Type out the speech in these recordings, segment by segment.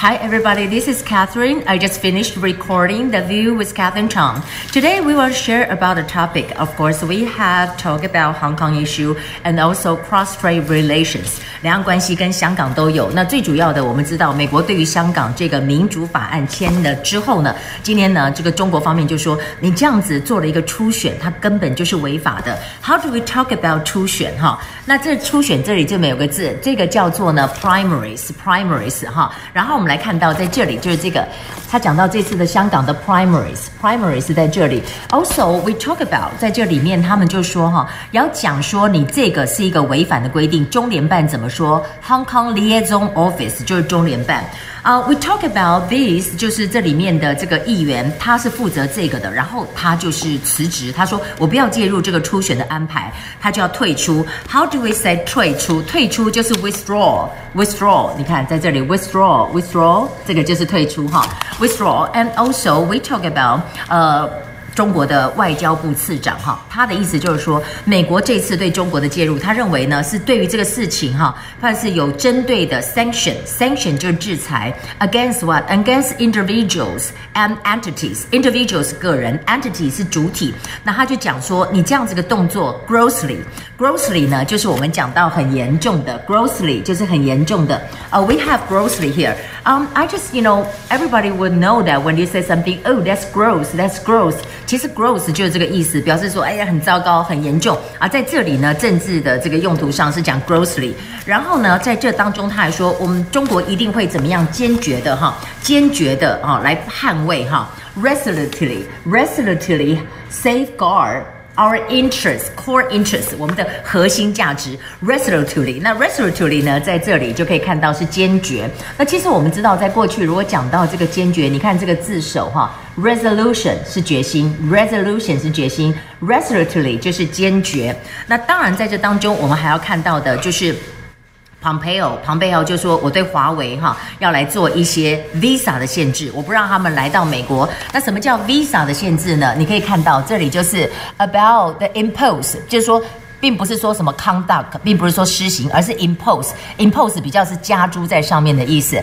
Hi, everybody. This is Catherine. I just finished recording The View with Catherine Chang. Today, we will share about a topic. Of course, we have talked about Hong Kong issue and also cross-strait relations. 两岸关系跟香港都有。那最主要的，我们知道，美国对于香港这个民主法案签了之后呢，今天呢，这个中国方面就说，你这样子做了一个初选，它根本就是违法的。How do we talk about 初选？哈，那这初选这里就没有个字，这个叫做呢 primaries，primaries 哈。然后我们。 来看到在这里就是这个，他讲到这次的香港的 primaries，primaries 在这里。Also we talk about 在这里面，他们就说哈，要讲说你这个是一个违反的规定，中联办怎么说？Hong Kong Liaison Office 就是中联办。啊、uh,，we talk about this，就是这里面的这个议员，他是负责这个的，然后他就是辞职，他说我不要介入这个初选的安排，他就要退出。How do we say 退出？退出就是 withdraw，withdraw。你看在这里 withdraw，withdraw，这个就是退出哈，withdraw。And also we talk about，呃。 中国的外交部次长哈，他的意思就是说，美国这次对中国的介入，他认为呢是对于这个事情哈，算是有针对的 sanction，sanction 就是制裁，against what？against individuals and entities，individuals 个人，entity 是主体，那他就讲说，你这样子的动作，grossly，grossly 呢就是我们讲到很严重的，grossly 就是很严重的，呃、，we have grossly here。Um, I just, you know, everybody would know that when you say something, oh, that's gross, that's gross. 其实 gross 就是这个意思，表示说，哎呀，很糟糕，很严重。啊在这里呢，政治的这个用途上是讲 grossly。然后呢，在这当中，他还说，我们中国一定会怎么样坚决的哈，坚决的啊来捍卫哈，resolutely, resolutely safeguard。Our interest, core interest，我们的核心价值，resolutely。那 resolutely 呢，在这里就可以看到是坚决。那其实我们知道，在过去如果讲到这个坚决，你看这个字首哈，resolution 是决心，resolution 是决心，resolutely 就是坚决。那当然在这当中，我们还要看到的就是。Pompeo，Pompeo 就说我对华为哈要来做一些 visa 的限制，我不让他们来到美国。那什么叫 visa 的限制呢？你可以看到这里就是 about the impose，就是说并不是说什么 conduct，并不是说施行，而是 impose，impose 比较是加诸在上面的意思。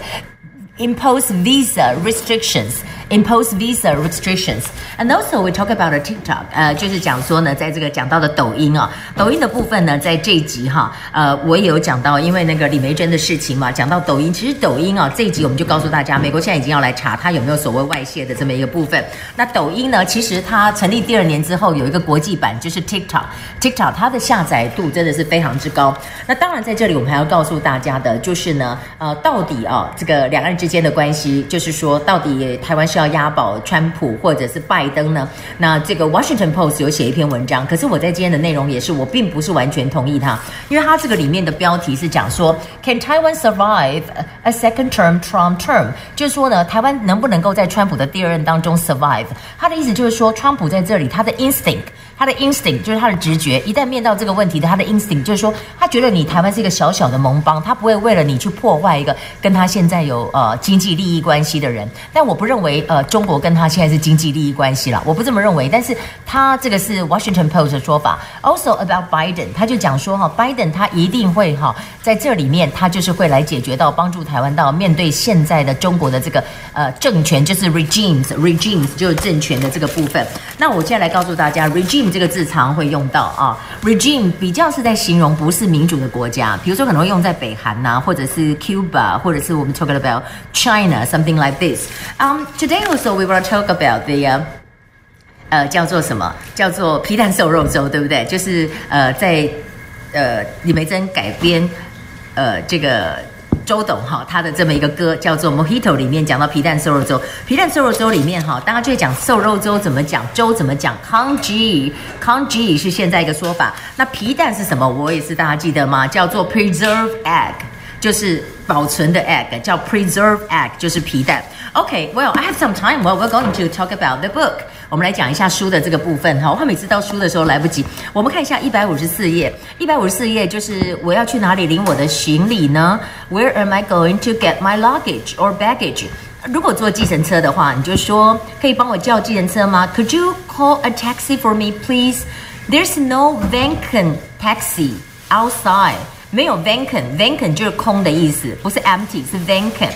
impose visa restrictions。Impose visa restrictions, and also we talk about a TikTok，呃，就是讲说呢，在这个讲到的抖音啊，抖音的部分呢，在这一集哈，呃，我也有讲到，因为那个李梅珍的事情嘛，讲到抖音，其实抖音啊，这一集我们就告诉大家，美国现在已经要来查它有没有所谓外泄的这么一个部分。那抖音呢，其实它成立第二年之后，有一个国际版，就是 TikTok，TikTok 它的下载度真的是非常之高。那当然在这里我们还要告诉大家的，就是呢，呃，到底啊，这个两岸之间的关系，就是说到底台湾是。要押宝川普或者是拜登呢？那这个 Washington Post 有写一篇文章，可是我在今天的内容也是，我并不是完全同意他，因为他这个里面的标题是讲说，Can Taiwan survive a second term Trump term？就是说呢，台湾能不能够在川普的第二任当中 survive？他的意思就是说，川普在这里他的 instinct。他的 instinct 就是他的直觉，一旦面到这个问题的，他的 instinct 就是说，他觉得你台湾是一个小小的盟邦，他不会为了你去破坏一个跟他现在有呃经济利益关系的人。但我不认为呃中国跟他现在是经济利益关系了，我不这么认为。但是他这个是 Washington Post 的说法。Also about Biden，他就讲说哈，Biden 他一定会哈在这里面，他就是会来解决到帮助台湾到面对现在的中国的这个呃政权，就是 regimes，regimes 就是政权的这个部分。那我现在来告诉大家 regime。这个字常会用到啊，regime 比较是在形容不是民主的国家，比如说可能会用在北韩呐、啊，或者是 Cuba，或者是我们 talk about China，something like this。Um, today also we will talk about the 呃叫做什么？叫做皮蛋瘦肉粥，对不对？就是呃在呃李眉蓁改编呃这个。周董哈，他的这么一个歌叫做《Mojito》，里面讲到皮蛋瘦肉粥。皮蛋瘦肉粥里面哈，大家就会讲瘦肉粥怎么讲，粥怎么讲。Congee，Congee 是现在一个说法。那皮蛋是什么？我也是，大家记得吗？叫做 Preserve egg，就是保存的 egg，叫 Preserve egg，就是皮蛋。OK，Well，I have some time. Well, we're going to talk about the book. 我们来讲一下书的这个部分哈，我每次到书的时候来不及。我们看一下一百五十四页，一百五十四页就是我要去哪里领我的行李呢？Where am I going to get my luggage or baggage？如果坐计程车的话，你就说可以帮我叫计程车吗？Could you call a taxi for me, please? There's no vacant taxi outside. 没有 vacant，vacant 就是空的意思，不是 empty，是 vacant。